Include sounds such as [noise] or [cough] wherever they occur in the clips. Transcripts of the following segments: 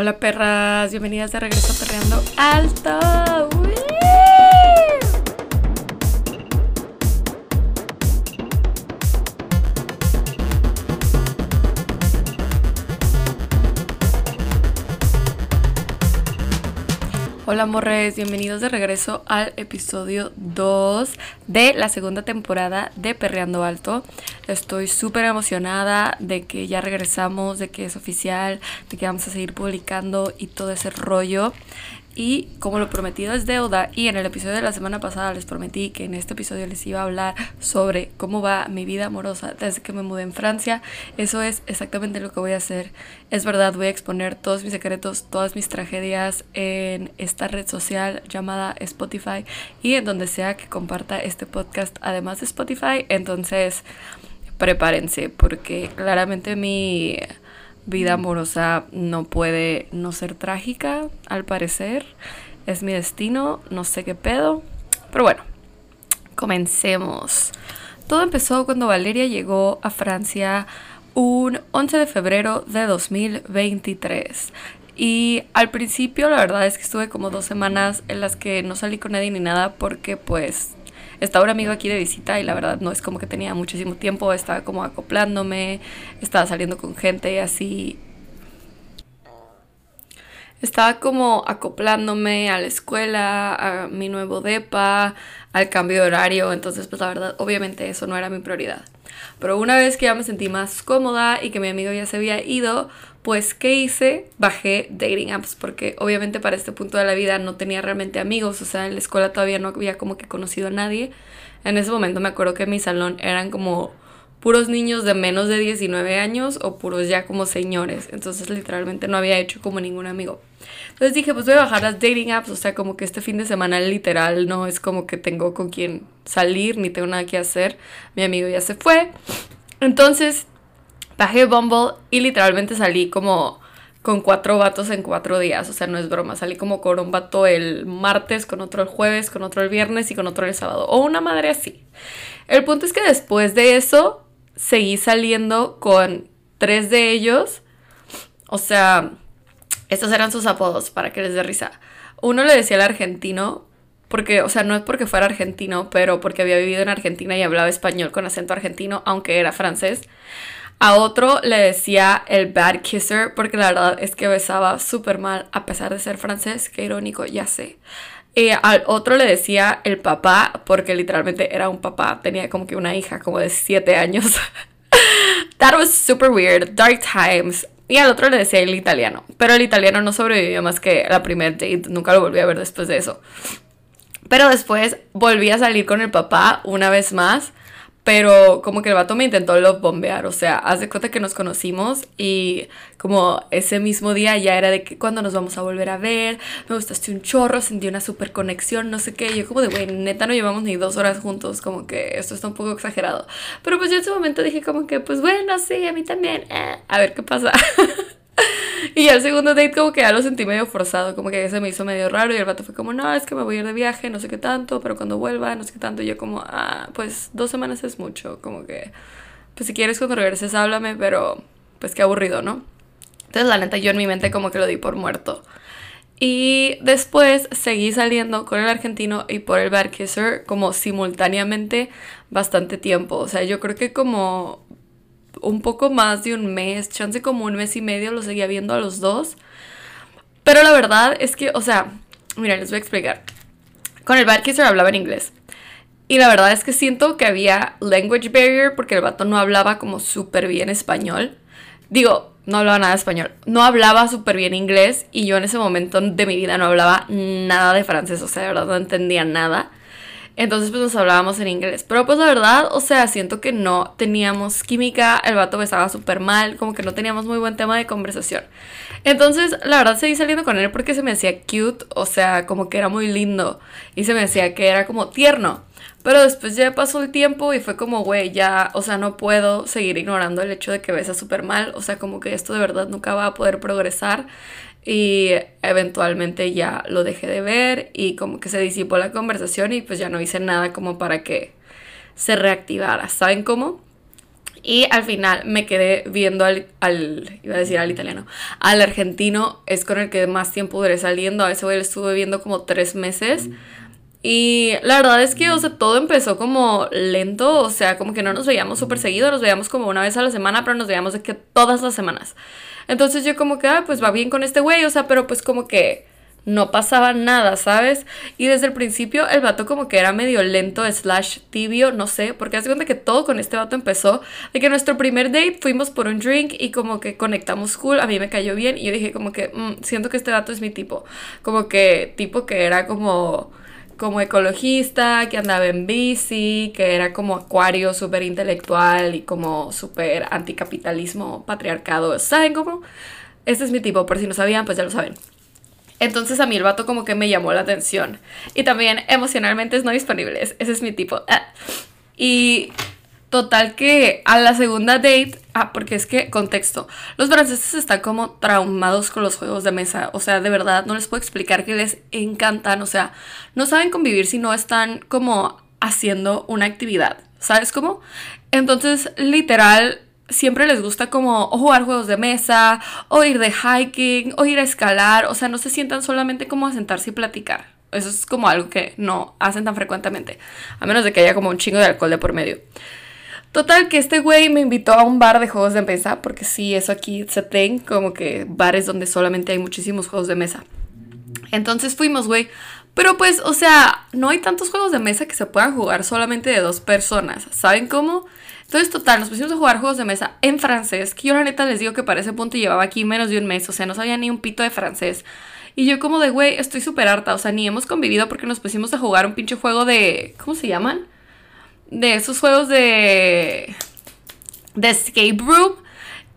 Hola perras, bienvenidas de regreso Perreando Alto. Hola morres, bienvenidos de regreso al episodio 2 de la segunda temporada de Perreando Alto. Estoy súper emocionada de que ya regresamos, de que es oficial, de que vamos a seguir publicando y todo ese rollo. Y como lo prometido es deuda, y en el episodio de la semana pasada les prometí que en este episodio les iba a hablar sobre cómo va mi vida amorosa desde que me mudé en Francia, eso es exactamente lo que voy a hacer. Es verdad, voy a exponer todos mis secretos, todas mis tragedias en esta red social llamada Spotify y en donde sea que comparta este podcast, además de Spotify. Entonces, prepárense, porque claramente mi vida amorosa no puede no ser trágica, al parecer. Es mi destino, no sé qué pedo. Pero bueno, comencemos. Todo empezó cuando Valeria llegó a Francia un 11 de febrero de 2023. Y al principio la verdad es que estuve como dos semanas en las que no salí con nadie ni nada porque pues estaba un amigo aquí de visita y la verdad no es como que tenía muchísimo tiempo, estaba como acoplándome, estaba saliendo con gente así. Estaba como acoplándome a la escuela, a mi nuevo DEPA, al cambio de horario, entonces pues la verdad obviamente eso no era mi prioridad. Pero una vez que ya me sentí más cómoda y que mi amigo ya se había ido, pues ¿qué hice? Bajé dating apps porque obviamente para este punto de la vida no tenía realmente amigos, o sea, en la escuela todavía no había como que conocido a nadie. En ese momento me acuerdo que en mi salón eran como puros niños de menos de 19 años o puros ya como señores, entonces literalmente no había hecho como ningún amigo. Entonces dije, pues voy a bajar las dating apps, o sea, como que este fin de semana literal no es como que tengo con quién salir ni tengo nada que hacer. Mi amigo ya se fue. Entonces bajé Bumble y literalmente salí como con cuatro vatos en cuatro días, o sea, no es broma, salí como con un vato el martes, con otro el jueves, con otro el viernes y con otro el sábado, o una madre así. El punto es que después de eso seguí saliendo con tres de ellos, o sea, estos eran sus apodos para que les dé risa. Uno le decía el argentino, porque, o sea, no es porque fuera argentino, pero porque había vivido en Argentina y hablaba español con acento argentino, aunque era francés. A otro le decía el bad kisser, porque la verdad es que besaba súper mal, a pesar de ser francés, qué irónico, ya sé. Y al otro le decía el papá, porque literalmente era un papá, tenía como que una hija como de 7 años. [laughs] That was super weird, dark times. Y al otro le decía el italiano. Pero el italiano no sobrevivió más que la primer date. Nunca lo volví a ver después de eso. Pero después volví a salir con el papá una vez más. Pero como que el vato me intentó love bombear, o sea, haz de cuenta que nos conocimos y como ese mismo día ya era de que cuando nos vamos a volver a ver, me gustaste un chorro, sentí una super conexión, no sé qué, yo como de, güey, neta no llevamos ni dos horas juntos, como que esto está un poco exagerado. Pero pues yo en ese momento dije como que, pues bueno, sí, a mí también, eh, a ver qué pasa. [laughs] Y el segundo date como que ya lo sentí medio forzado, como que se me hizo medio raro y el vato fue como, no, es que me voy a ir de viaje, no sé qué tanto, pero cuando vuelva, no sé qué tanto, y yo como, ah, pues dos semanas es mucho, como que, pues si quieres cuando regreses háblame, pero pues qué aburrido, ¿no? Entonces la neta yo en mi mente como que lo di por muerto. Y después seguí saliendo con el argentino y por el Bad Kisser como simultáneamente bastante tiempo. O sea, yo creo que como un poco más de un mes, chance como un mes y medio, lo seguía viendo a los dos. Pero la verdad es que, o sea, mira, les voy a explicar. Con el Bad Kisser hablaba en inglés. Y la verdad es que siento que había language barrier porque el vato no hablaba como súper bien español. Digo, no hablaba nada español. No hablaba súper bien inglés y yo en ese momento de mi vida no hablaba nada de francés. O sea, de verdad no entendía nada. Entonces pues nos hablábamos en inglés. Pero pues la verdad, o sea, siento que no teníamos química, el vato besaba súper mal, como que no teníamos muy buen tema de conversación. Entonces la verdad seguí saliendo con él porque se me hacía cute, o sea, como que era muy lindo y se me hacía que era como tierno. Pero después ya pasó el tiempo y fue como, güey, ya, o sea, no puedo seguir ignorando el hecho de que besa súper mal, o sea, como que esto de verdad nunca va a poder progresar y eventualmente ya lo dejé de ver y como que se disipó la conversación y pues ya no hice nada como para que se reactivara, ¿saben cómo? Y al final me quedé viendo al, al, iba a decir al italiano, al argentino, es con el que más tiempo duré saliendo, a ese güey le estuve viendo como tres meses. Y la verdad es que, o sea, todo empezó como lento, o sea, como que no nos veíamos súper seguido, nos veíamos como una vez a la semana, pero nos veíamos de que todas las semanas. Entonces yo como que, ah, pues va bien con este güey, o sea, pero pues como que no pasaba nada, ¿sabes? Y desde el principio el vato como que era medio lento, slash tibio, no sé, porque hace cuenta que todo con este vato empezó, de que nuestro primer date fuimos por un drink y como que conectamos cool, a mí me cayó bien y yo dije como que, mm, siento que este vato es mi tipo, como que tipo que era como como ecologista, que andaba en bici, que era como acuario súper intelectual y como súper anticapitalismo, patriarcado. ¿Saben cómo? Este es mi tipo, por si no sabían, pues ya lo saben. Entonces a mí el vato como que me llamó la atención. Y también emocionalmente es no disponible. Ese es mi tipo. Ah. Y Total que a la segunda date, ah, porque es que, contexto, los franceses están como traumados con los juegos de mesa, o sea, de verdad, no les puedo explicar que les encantan, o sea, no saben convivir si no están como haciendo una actividad, ¿sabes cómo? Entonces, literal, siempre les gusta como jugar juegos de mesa, o ir de hiking, o ir a escalar, o sea, no se sientan solamente como a sentarse y platicar. Eso es como algo que no hacen tan frecuentemente, a menos de que haya como un chingo de alcohol de por medio. Total, que este güey me invitó a un bar de juegos de mesa, porque sí, eso aquí se ten, como que bares donde solamente hay muchísimos juegos de mesa. Entonces fuimos, güey. Pero pues, o sea, no hay tantos juegos de mesa que se puedan jugar solamente de dos personas. ¿Saben cómo? Entonces, total, nos pusimos a jugar juegos de mesa en francés, que yo la neta les digo que para ese punto llevaba aquí menos de un mes, o sea, no sabía ni un pito de francés. Y yo como de, güey, estoy súper harta, o sea, ni hemos convivido porque nos pusimos a jugar un pinche juego de... ¿Cómo se llaman? De esos juegos de, de escape room.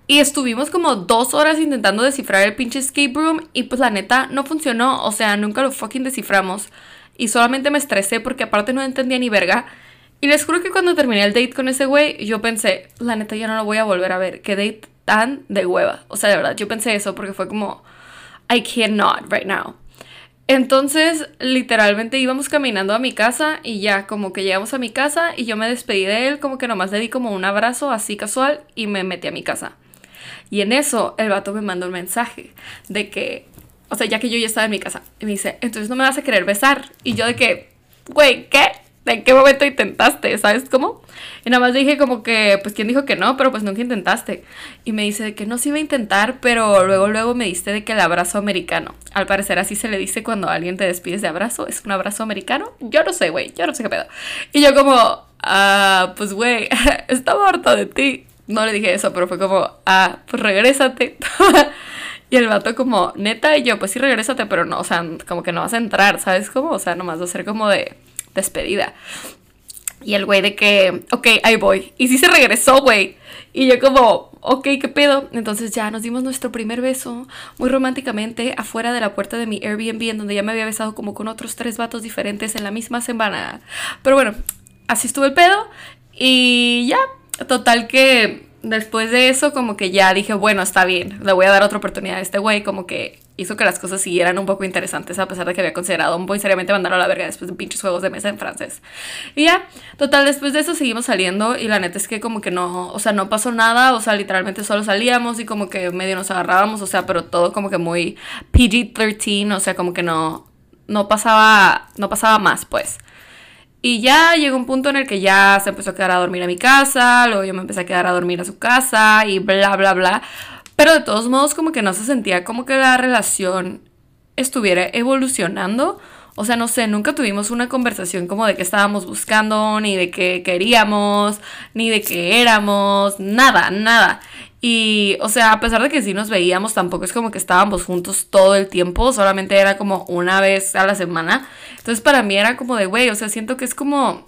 Y estuvimos como dos horas intentando descifrar el pinche escape room. Y pues la neta no funcionó. O sea, nunca lo fucking desciframos. Y solamente me estresé porque aparte no entendía ni verga. Y les juro que cuando terminé el date con ese güey, yo pensé, la neta ya no lo voy a volver a ver. Qué date tan de hueva. O sea, de verdad, yo pensé eso porque fue como, I cannot right now. Entonces, literalmente íbamos caminando a mi casa y ya como que llegamos a mi casa y yo me despedí de él, como que nomás le di como un abrazo así casual y me metí a mi casa. Y en eso el vato me mandó un mensaje de que, o sea, ya que yo ya estaba en mi casa, y me dice, entonces no me vas a querer besar. Y yo de que, güey, ¿qué? ¿En qué momento intentaste? ¿Sabes cómo? Y nada más dije como que, pues, ¿quién dijo que no? Pero pues nunca intentaste. Y me dice que no se iba a intentar, pero luego, luego me diste de que el abrazo americano. Al parecer así se le dice cuando alguien te despides de abrazo. ¿Es un abrazo americano? Yo no sé, güey. Yo no sé qué pedo. Y yo como, ah, pues, güey, [laughs] estaba harta de ti. No le dije eso, pero fue como, ah, pues regrésate. [laughs] y el vato como, neta, y yo, pues sí, regrésate, pero no, o sea, como que no vas a entrar, ¿sabes cómo? O sea, nomás va a ser como de despedida. Y el güey de que, ok, ahí voy. Y sí se regresó, güey. Y yo como, ok, ¿qué pedo? Entonces ya nos dimos nuestro primer beso muy románticamente afuera de la puerta de mi Airbnb en donde ya me había besado como con otros tres vatos diferentes en la misma semana. Pero bueno, así estuvo el pedo. Y ya, total que después de eso como que ya dije, bueno, está bien, le voy a dar otra oportunidad a este güey, como que hizo que las cosas siguieran un poco interesantes a pesar de que había considerado muy seriamente mandarlo a la verga después de pinches juegos de mesa en francés. Y ya, total, después de eso seguimos saliendo y la neta es que como que no, o sea, no pasó nada, o sea, literalmente solo salíamos y como que medio nos agarrábamos, o sea, pero todo como que muy PG-13, o sea, como que no, no pasaba, no pasaba más, pues. Y ya llegó un punto en el que ya se empezó a quedar a dormir a mi casa, luego yo me empecé a quedar a dormir a su casa y bla, bla, bla. Pero de todos modos como que no se sentía como que la relación estuviera evolucionando. O sea, no sé, nunca tuvimos una conversación como de qué estábamos buscando, ni de qué queríamos, ni de qué éramos, nada, nada. Y, o sea, a pesar de que sí nos veíamos, tampoco es como que estábamos juntos todo el tiempo, solamente era como una vez a la semana. Entonces para mí era como de, güey, o sea, siento que es como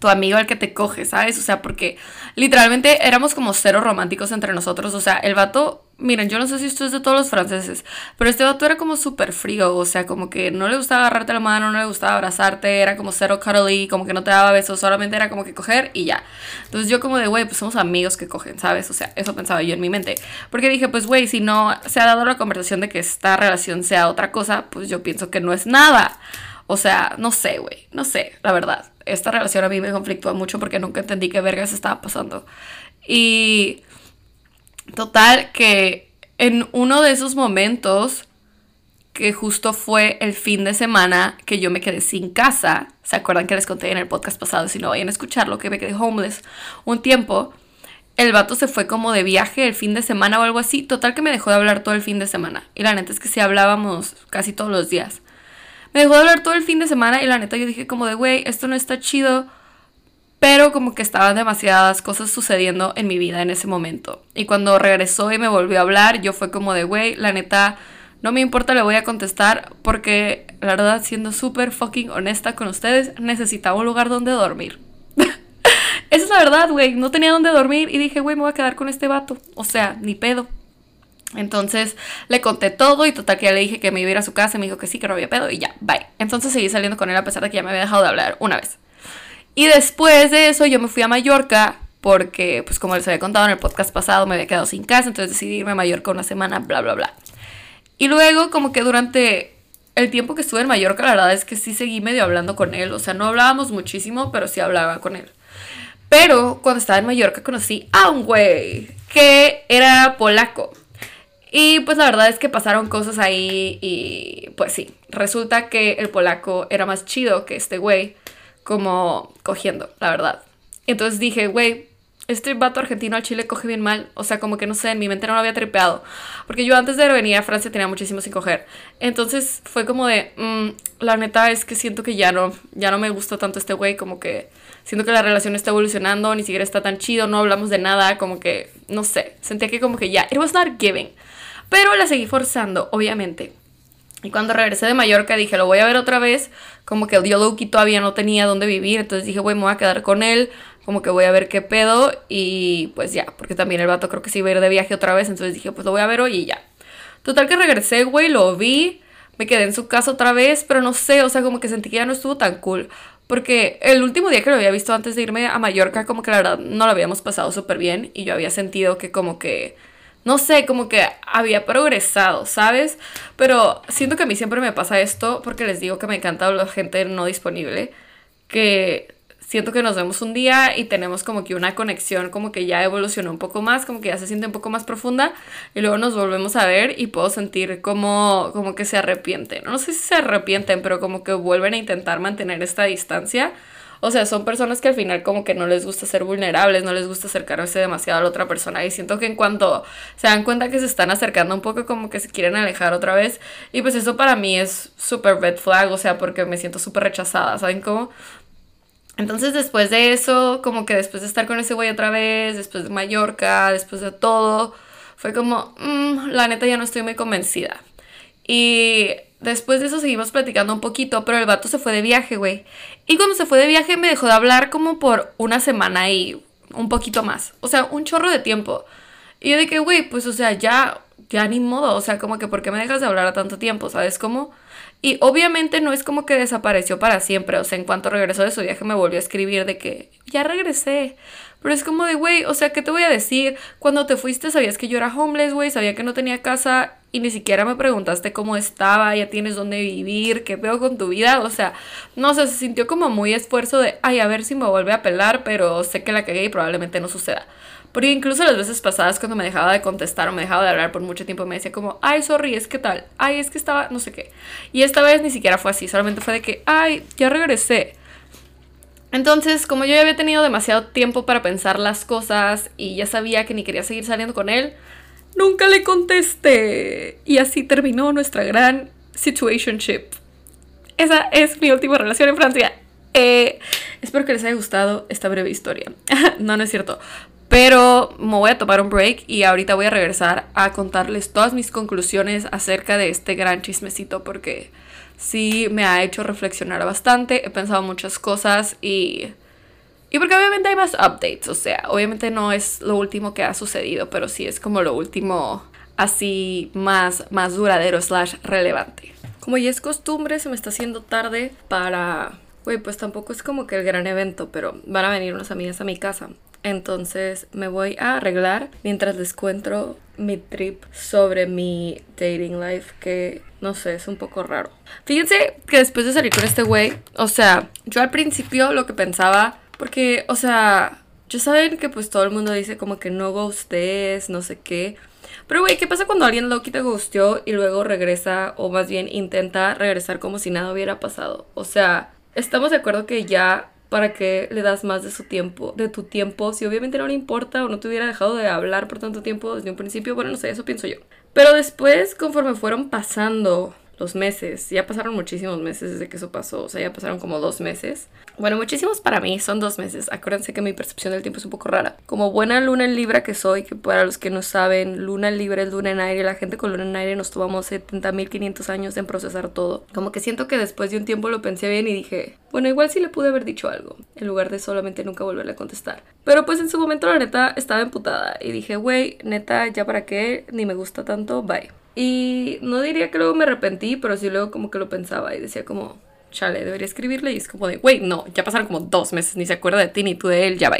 tu amigo el que te coge, ¿sabes? O sea, porque literalmente éramos como cero románticos entre nosotros. O sea, el vato, miren, yo no sé si esto es de todos los franceses, pero este vato era como súper frío. O sea, como que no le gustaba agarrarte la mano, no le gustaba abrazarte, era como cero cuddly, como que no te daba besos, solamente era como que coger y ya. Entonces yo como de, güey, pues somos amigos que cogen, ¿sabes? O sea, eso pensaba yo en mi mente. Porque dije, pues, güey, si no se ha dado la conversación de que esta relación sea otra cosa, pues yo pienso que no es nada. O sea, no sé, güey, no sé, la verdad. Esta relación a mí me conflictúa mucho porque nunca entendí qué vergas estaba pasando. Y total que en uno de esos momentos que justo fue el fin de semana que yo me quedé sin casa. ¿Se acuerdan que les conté en el podcast pasado? Si no vayan a escucharlo, que me quedé homeless un tiempo. El vato se fue como de viaje el fin de semana o algo así. Total que me dejó de hablar todo el fin de semana. Y la neta es que sí hablábamos casi todos los días. Me dejó de hablar todo el fin de semana y la neta yo dije como de, güey, esto no está chido. Pero como que estaban demasiadas cosas sucediendo en mi vida en ese momento. Y cuando regresó y me volvió a hablar, yo fue como de, güey, la neta no me importa, le voy a contestar porque la verdad, siendo súper fucking honesta con ustedes, necesitaba un lugar donde dormir. [laughs] Esa es la verdad, güey. No tenía donde dormir y dije, güey, me voy a quedar con este vato. O sea, ni pedo. Entonces le conté todo y total que ya le dije que me iba a ir a su casa y me dijo que sí, que no había pedo y ya, bye. Entonces seguí saliendo con él a pesar de que ya me había dejado de hablar una vez. Y después de eso yo me fui a Mallorca porque, pues como les había contado en el podcast pasado, me había quedado sin casa, entonces decidí irme a Mallorca una semana, bla, bla, bla. Y luego como que durante el tiempo que estuve en Mallorca, la verdad es que sí seguí medio hablando con él. O sea, no hablábamos muchísimo, pero sí hablaba con él. Pero cuando estaba en Mallorca conocí a un güey que era polaco. Y pues la verdad es que pasaron cosas ahí y pues sí, resulta que el polaco era más chido que este güey como cogiendo, la verdad. Entonces dije, güey, este vato argentino al Chile coge bien mal. O sea, como que no sé, en mi mente no lo había tripeado. Porque yo antes de venir a Francia tenía muchísimo sin coger. Entonces fue como de, mm, la neta es que siento que ya no, ya no me gusta tanto este güey. Como que siento que la relación está evolucionando, ni siquiera está tan chido, no hablamos de nada. Como que, no sé, sentía que como que ya, it was not giving. Pero la seguí forzando, obviamente. Y cuando regresé de Mallorca dije, lo voy a ver otra vez. Como que el Loki todavía no tenía dónde vivir. Entonces dije, güey, me voy a quedar con él como que voy a ver qué pedo y pues ya, porque también el vato creo que sí iba a ir de viaje otra vez, entonces dije, pues lo voy a ver hoy y ya. Total que regresé, güey, lo vi, me quedé en su casa otra vez, pero no sé, o sea, como que sentí que ya no estuvo tan cool. Porque el último día que lo había visto antes de irme a Mallorca, como que la verdad no lo habíamos pasado súper bien y yo había sentido que como que, no sé, como que había progresado, ¿sabes? Pero siento que a mí siempre me pasa esto porque les digo que me encanta la gente no disponible, que siento que nos vemos un día y tenemos como que una conexión como que ya evolucionó un poco más, como que ya se siente un poco más profunda y luego nos volvemos a ver y puedo sentir como, como que se arrepienten. No sé si se arrepienten, pero como que vuelven a intentar mantener esta distancia. O sea, son personas que al final como que no les gusta ser vulnerables, no les gusta acercarse demasiado a la otra persona. Y siento que en cuanto se dan cuenta que se están acercando un poco, como que se quieren alejar otra vez. Y pues eso para mí es súper red flag, o sea, porque me siento súper rechazada, ¿saben cómo? Entonces después de eso, como que después de estar con ese güey otra vez, después de Mallorca, después de todo, fue como, mm, la neta ya no estoy muy convencida. Y después de eso seguimos platicando un poquito, pero el vato se fue de viaje, güey. Y cuando se fue de viaje me dejó de hablar como por una semana y un poquito más. O sea, un chorro de tiempo. Y yo dije, güey, pues o sea, ya, ya ni modo. O sea, como que, ¿por qué me dejas de hablar a tanto tiempo? ¿Sabes cómo? Y obviamente no es como que desapareció para siempre, o sea, en cuanto regresó de su viaje me volvió a escribir de que ya regresé. Pero es como de, güey, o sea, ¿qué te voy a decir? Cuando te fuiste sabías que yo era homeless, güey, sabía que no tenía casa y ni siquiera me preguntaste cómo estaba, ya tienes dónde vivir, qué veo con tu vida, o sea, no sé, se sintió como muy esfuerzo de, ay, a ver si me vuelve a pelar, pero sé que la cagué y probablemente no suceda. Porque incluso las veces pasadas cuando me dejaba de contestar o me dejaba de hablar por mucho tiempo me decía como, ay, sorry, es que tal, ay, es que estaba, no sé qué. Y esta vez ni siquiera fue así, solamente fue de que, ay, ya regresé. Entonces, como yo ya había tenido demasiado tiempo para pensar las cosas y ya sabía que ni quería seguir saliendo con él, nunca le contesté. Y así terminó nuestra gran situationship. Esa es mi última relación en Francia. Eh, espero que les haya gustado esta breve historia. [laughs] no, no es cierto. Pero me voy a tomar un break y ahorita voy a regresar a contarles todas mis conclusiones acerca de este gran chismecito porque sí me ha hecho reflexionar bastante, he pensado muchas cosas y... Y porque obviamente hay más updates, o sea, obviamente no es lo último que ha sucedido, pero sí es como lo último así más, más duradero slash relevante. Como ya es costumbre, se me está haciendo tarde para... Güey, pues tampoco es como que el gran evento, pero van a venir unas amigas a mi casa. Entonces me voy a arreglar mientras les cuento mi trip sobre mi dating life que no sé, es un poco raro. Fíjense que después de salir con este güey, o sea, yo al principio lo que pensaba, porque, o sea, Ya saben que pues todo el mundo dice como que no ghostes, no sé qué. Pero güey, ¿qué pasa cuando alguien Loki te ghosteó y luego regresa o más bien intenta regresar como si nada hubiera pasado? O sea, estamos de acuerdo que ya para qué le das más de su tiempo, de tu tiempo, si obviamente no le importa o no te hubiera dejado de hablar por tanto tiempo desde un principio, bueno, no sé, eso pienso yo. Pero después, conforme fueron pasando los meses. Ya pasaron muchísimos meses desde que eso pasó. O sea, ya pasaron como dos meses. Bueno, muchísimos para mí son dos meses. Acuérdense que mi percepción del tiempo es un poco rara. Como buena luna en Libra que soy, que para los que no saben, luna en Libra es luna en aire. La gente con luna en aire nos tomamos 70.500 años en procesar todo. Como que siento que después de un tiempo lo pensé bien y dije, bueno, igual sí le pude haber dicho algo, en lugar de solamente nunca volverle a contestar. Pero pues en su momento la neta estaba emputada y dije, güey, neta, ya para qué, ni me gusta tanto, bye. Y no diría que luego me arrepentí, pero sí luego como que lo pensaba y decía como, chale, debería escribirle. Y es como de, güey, no, ya pasaron como dos meses, ni se acuerda de ti ni tú de él, ya va.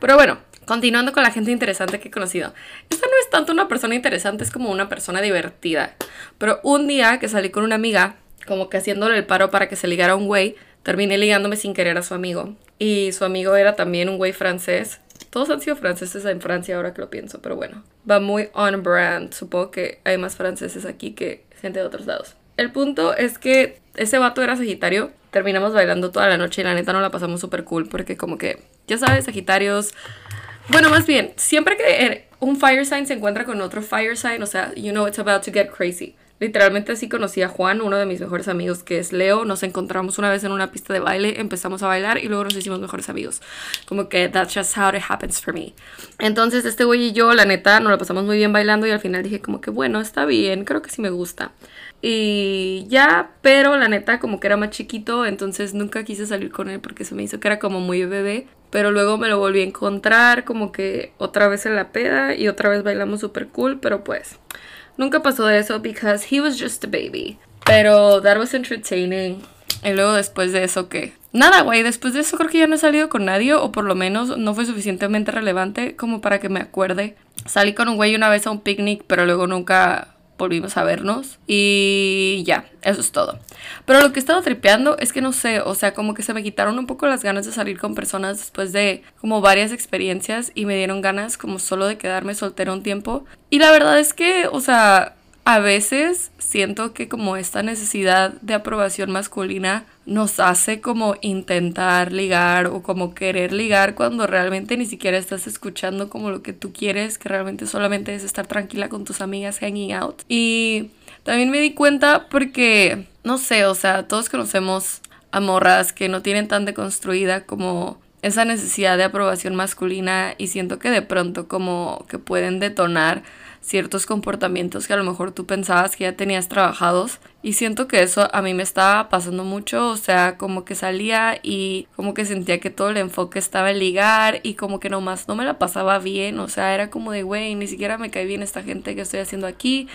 Pero bueno, continuando con la gente interesante que he conocido. Esta no es tanto una persona interesante, es como una persona divertida. Pero un día que salí con una amiga, como que haciéndole el paro para que se ligara a un güey, terminé ligándome sin querer a su amigo. Y su amigo era también un güey francés todos han sido franceses en Francia ahora que lo pienso, pero bueno. Va muy on brand. Supongo que hay más franceses aquí que gente de otros lados. El punto es que ese vato era Sagitario. Terminamos bailando toda la noche y la neta no la pasamos súper cool porque como que, ya sabes, Sagitarios... Bueno, más bien, siempre que un fire sign se encuentra con otro fire sign, o sea, you know it's about to get crazy. Literalmente así conocí a Juan, uno de mis mejores amigos que es Leo. Nos encontramos una vez en una pista de baile, empezamos a bailar y luego nos hicimos mejores amigos. Como que that's just how it happens for me. Entonces este güey y yo, la neta, nos lo pasamos muy bien bailando y al final dije como que bueno, está bien, creo que sí me gusta. Y ya, pero la neta como que era más chiquito, entonces nunca quise salir con él porque se me hizo que era como muy bebé. Pero luego me lo volví a encontrar como que otra vez en la peda y otra vez bailamos súper cool, pero pues Nunca pasó de eso because he was just a baby. Pero that was entertaining. Y luego después de eso, ¿qué? Nada, güey, después de eso creo que ya no he salido con nadie, o por lo menos no fue suficientemente relevante como para que me acuerde. Salí con un güey una vez a un picnic, pero luego nunca volvimos a vernos y ya, eso es todo. Pero lo que he estado tripeando es que no sé, o sea, como que se me quitaron un poco las ganas de salir con personas después de como varias experiencias y me dieron ganas como solo de quedarme soltera un tiempo. Y la verdad es que, o sea, a veces siento que como esta necesidad de aprobación masculina nos hace como intentar ligar o como querer ligar cuando realmente ni siquiera estás escuchando como lo que tú quieres, que realmente solamente es estar tranquila con tus amigas hanging out. Y también me di cuenta porque, no sé, o sea, todos conocemos a morras que no tienen tan deconstruida como esa necesidad de aprobación masculina y siento que de pronto como que pueden detonar ciertos comportamientos que a lo mejor tú pensabas que ya tenías trabajados. Y siento que eso a mí me estaba pasando mucho, o sea, como que salía y como que sentía que todo el enfoque estaba en ligar y como que nomás no me la pasaba bien, o sea, era como de, güey, ni siquiera me cae bien esta gente que estoy haciendo aquí,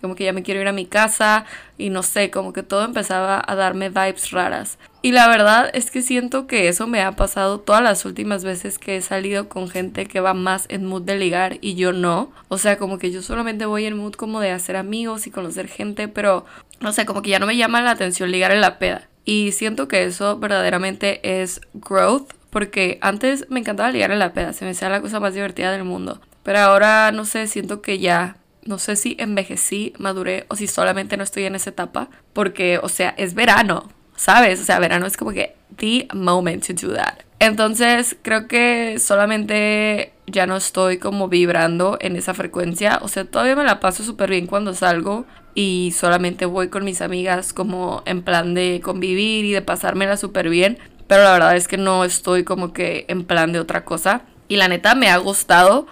como que ya me quiero ir a mi casa y no sé, como que todo empezaba a darme vibes raras. Y la verdad es que siento que eso me ha pasado todas las últimas veces que he salido con gente que va más en mood de ligar y yo no. O sea, como que yo solamente voy en mood como de hacer amigos y conocer gente, pero no sé, como que ya no me llama la atención ligar en la peda. Y siento que eso verdaderamente es growth, porque antes me encantaba ligar en la peda, se me hacía la cosa más divertida del mundo. Pero ahora, no sé, siento que ya no sé si envejecí, maduré o si solamente no estoy en esa etapa, porque, o sea, es verano, ¿sabes? O sea, verano es como que the moment to do that. Entonces, creo que solamente ya no estoy como vibrando en esa frecuencia. O sea, todavía me la paso súper bien cuando salgo y solamente voy con mis amigas como en plan de convivir y de pasármela súper bien. Pero la verdad es que no estoy como que en plan de otra cosa. Y la neta me ha gustado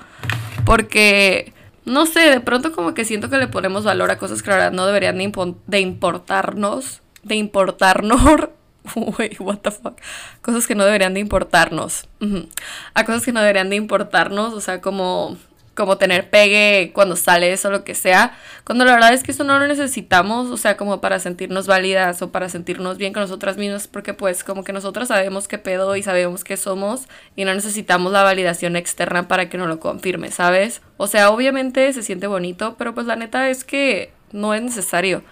porque no sé, de pronto como que siento que le ponemos valor a cosas que la verdad no deberían de, importarnos, de importarnos, [laughs] wait, what the fuck, cosas que no deberían de importarnos, a cosas que no deberían de importarnos, o sea, como como tener pegue cuando sales o lo que sea, cuando la verdad es que eso no lo necesitamos, o sea, como para sentirnos válidas o para sentirnos bien con nosotras mismas, porque pues como que nosotras sabemos qué pedo y sabemos qué somos y no necesitamos la validación externa para que nos lo confirme, ¿sabes? O sea, obviamente se siente bonito, pero pues la neta es que no es necesario.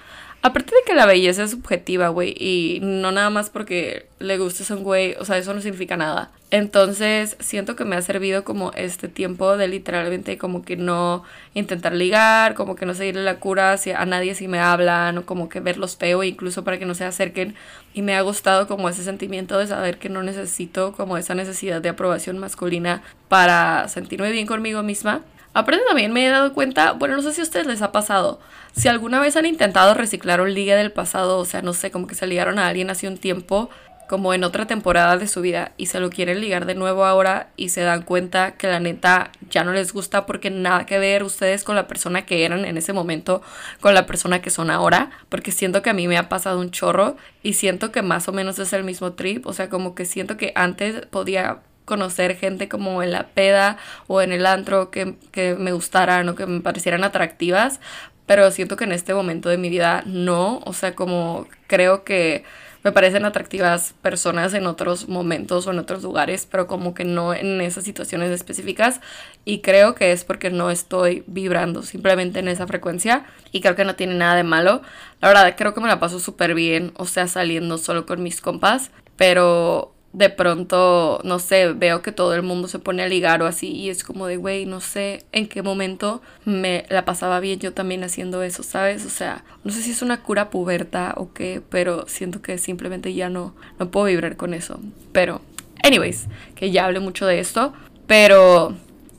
Aparte de que la belleza es subjetiva, güey, y no nada más porque le gustes a un güey, o sea, eso no significa nada. Entonces, siento que me ha servido como este tiempo de literalmente como que no intentar ligar, como que no seguirle la cura a nadie si me hablan, o como que verlos feo, incluso para que no se acerquen. Y me ha gustado como ese sentimiento de saber que no necesito como esa necesidad de aprobación masculina para sentirme bien conmigo misma. Aparte también me he dado cuenta, bueno, no sé si a ustedes les ha pasado, si alguna vez han intentado reciclar un ligue del pasado, o sea, no sé, como que se ligaron a alguien hace un tiempo, como en otra temporada de su vida, y se lo quieren ligar de nuevo ahora y se dan cuenta que la neta ya no les gusta porque nada que ver ustedes con la persona que eran en ese momento, con la persona que son ahora, porque siento que a mí me ha pasado un chorro y siento que más o menos es el mismo trip, o sea, como que siento que antes podía conocer gente como en la peda o en el antro que, que me gustaran o que me parecieran atractivas, pero siento que en este momento de mi vida no, o sea, como creo que me parecen atractivas personas en otros momentos o en otros lugares, pero como que no en esas situaciones específicas y creo que es porque no estoy vibrando simplemente en esa frecuencia y creo que no tiene nada de malo. La verdad creo que me la paso súper bien, o sea, saliendo solo con mis compas, pero de pronto, no sé, veo que todo el mundo se pone a ligar o así y es como de, güey, no sé en qué momento me la pasaba bien yo también haciendo eso, ¿sabes? O sea, no sé si es una cura puberta o qué, pero siento que simplemente ya no, no puedo vibrar con eso. Pero, anyways, que ya hablé mucho de esto, pero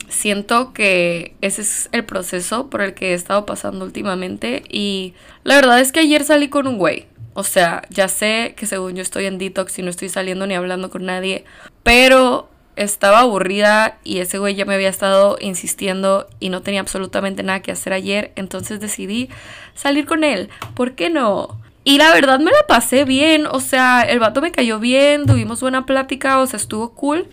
siento que ese es el proceso por el que he estado pasando últimamente y la verdad es que ayer salí con un güey. O sea, ya sé que según yo estoy en detox y no estoy saliendo ni hablando con nadie, pero estaba aburrida y ese güey ya me había estado insistiendo y no tenía absolutamente nada que hacer ayer, entonces decidí salir con él. ¿Por qué no? Y la verdad me la pasé bien, o sea, el vato me cayó bien, tuvimos buena plática, o sea, estuvo cool.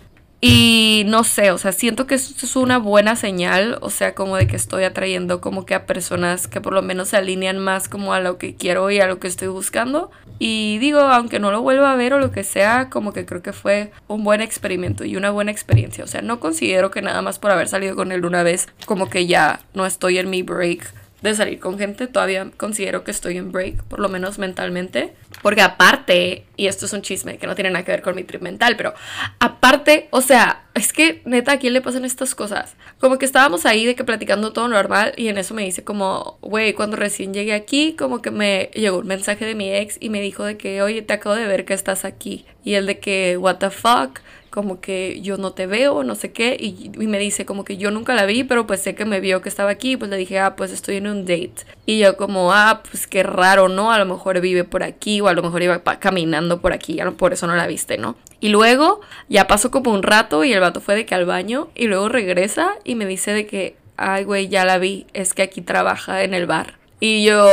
Y no sé, o sea, siento que eso es una buena señal, o sea, como de que estoy atrayendo como que a personas que por lo menos se alinean más como a lo que quiero y a lo que estoy buscando. Y digo, aunque no lo vuelva a ver o lo que sea, como que creo que fue un buen experimento y una buena experiencia. O sea, no considero que nada más por haber salido con él una vez, como que ya no estoy en mi break de salir con gente, todavía considero que estoy en break, por lo menos mentalmente. Porque aparte, y esto es un chisme que no tiene nada que ver con mi trip mental, pero aparte, o sea, es que neta, ¿a quién le pasan estas cosas? Como que estábamos ahí de que platicando todo normal y en eso me dice como, güey, cuando recién llegué aquí, como que me llegó un mensaje de mi ex y me dijo de que, oye, te acabo de ver que estás aquí. Y él de que, what the fuck como que yo no te veo, no sé qué, y, me dice como que yo nunca la vi, pero pues sé que me vio que estaba aquí, pues le dije, ah, pues estoy en un date. Y yo como, ah, pues qué raro, ¿no? A lo mejor vive por aquí o a lo mejor iba caminando por aquí, por eso no la viste, ¿no? Y luego ya pasó como un rato y el vato fue de que al baño y luego regresa y me dice de que, ay, güey, ya la vi, es que aquí trabaja en el bar. Y yo,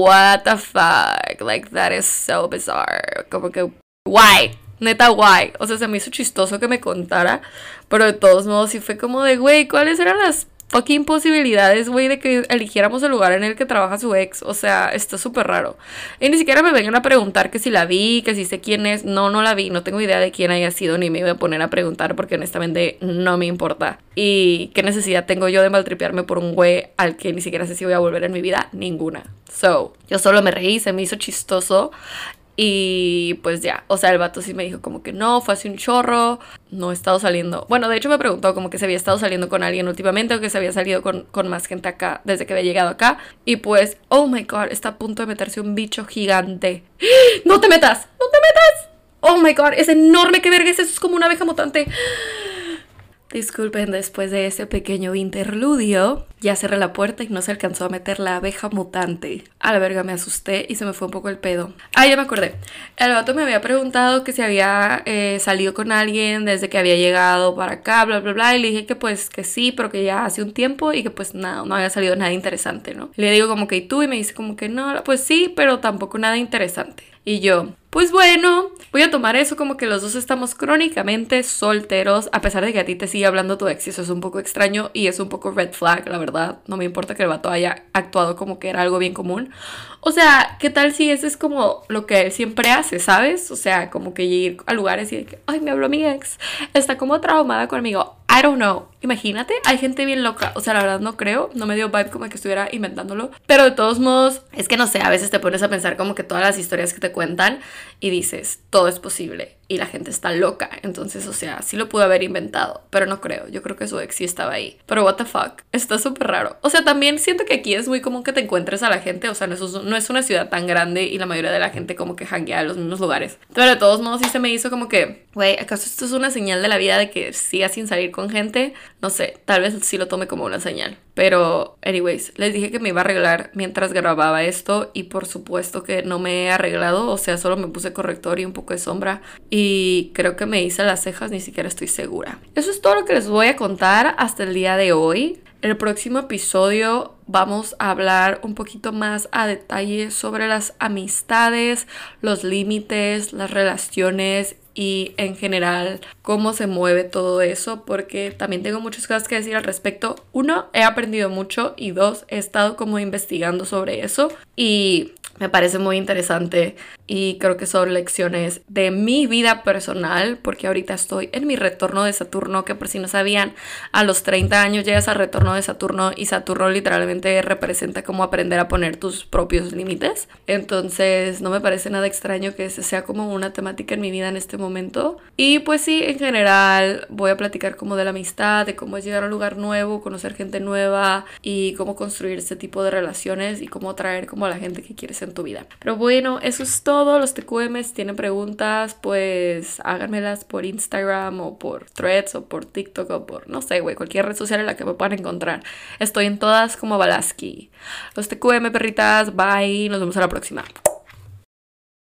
what the fuck, like that is so bizarre. Como que, why? Neta guay. O sea, se me hizo chistoso que me contara. Pero de todos modos, sí fue como de, güey, ¿cuáles eran las fucking posibilidades, güey, de que eligiéramos el lugar en el que trabaja su ex? O sea, está súper raro. Y ni siquiera me vengan a preguntar que si la vi, que si sé quién es. No, no la vi. No tengo idea de quién haya sido, ni me voy a poner a preguntar porque honestamente no me importa. Y qué necesidad tengo yo de maltripearme por un güey al que ni siquiera sé si voy a volver en mi vida. Ninguna. So, yo solo me reí, se me hizo chistoso. Y pues ya, o sea, el vato sí me dijo como que no, fue hace un chorro, no he estado saliendo. Bueno, de hecho me preguntó como que se había estado saliendo con alguien últimamente o que se había salido con, con más gente acá desde que había llegado acá. Y pues, oh my god, está a punto de meterse un bicho gigante. ¡No te metas! ¡No te metas! Oh my god, es enorme, qué verga es eso, es como una abeja mutante. Disculpen, después de ese pequeño interludio, ya cerré la puerta y no se alcanzó a meter la abeja mutante. A la verga me asusté y se me fue un poco el pedo. Ah, ya me acordé. El vato me había preguntado que si había eh, salido con alguien desde que había llegado para acá, bla, bla, bla. Y le dije que pues que sí, pero que ya hace un tiempo y que pues nada, no había salido nada interesante, ¿no? Le digo como que y tú y me dice como que no, pues sí, pero tampoco nada interesante. Y yo, pues bueno, voy a tomar eso como que los dos estamos crónicamente solteros, a pesar de que a ti te sigue hablando tu ex, eso es un poco extraño y es un poco red flag, la verdad. No me importa que el vato haya actuado como que era algo bien común. O sea, ¿qué tal si ese es como lo que él siempre hace, ¿sabes? O sea, como que ir a lugares y que, ay, me habló mi ex, está como traumada conmigo. I don't know. Imagínate, hay gente bien loca. O sea, la verdad no creo, no me dio vibe como que estuviera inventándolo. Pero de todos modos, es que no sé, a veces te pones a pensar como que todas las historias que te cuentan y dices, todo es posible y la gente está loca. Entonces, o sea, sí lo pudo haber inventado, pero no creo. Yo creo que su ex sí estaba ahí. Pero what the fuck, está súper raro. O sea, también siento que aquí es muy común que te encuentres a la gente. O sea, no es, no es una ciudad tan grande y la mayoría de la gente como que hanguea en los mismos lugares. Pero de todos modos sí se me hizo como que, güey, ¿acaso esto es una señal de la vida de que sigas sin salir con gente? No sé, tal vez sí lo tome como una señal. Pero, anyways, les dije que me iba a arreglar mientras grababa esto y por supuesto que no me he arreglado, o sea, solo me puse corrector y un poco de sombra y creo que me hice las cejas, ni siquiera estoy segura. Eso es todo lo que les voy a contar hasta el día de hoy. El próximo episodio vamos a hablar un poquito más a detalle sobre las amistades, los límites, las relaciones y en general cómo se mueve todo eso porque también tengo muchas cosas que decir al respecto. Uno, he aprendido mucho y dos, he estado como investigando sobre eso y me parece muy interesante y creo que son lecciones de mi vida personal porque ahorita estoy en mi retorno de Saturno que por si no sabían a los 30 años llegas al retorno de Saturno y Saturno literalmente representa como aprender a poner tus propios límites. Entonces no me parece nada extraño que sea como una temática en mi vida en este momento. Y pues sí en general voy a platicar como de la amistad de cómo es llegar a un lugar nuevo conocer gente nueva y cómo construir este tipo de relaciones y cómo atraer como a la gente que quieres en tu vida. Pero bueno eso es todo todos los TQM. Si tienen preguntas, pues háganmelas por Instagram o por Threads o por TikTok o por, no sé, güey, cualquier red social en la que me puedan encontrar. Estoy en todas como Balaski. Los TQM, perritas, bye. Nos vemos a la próxima.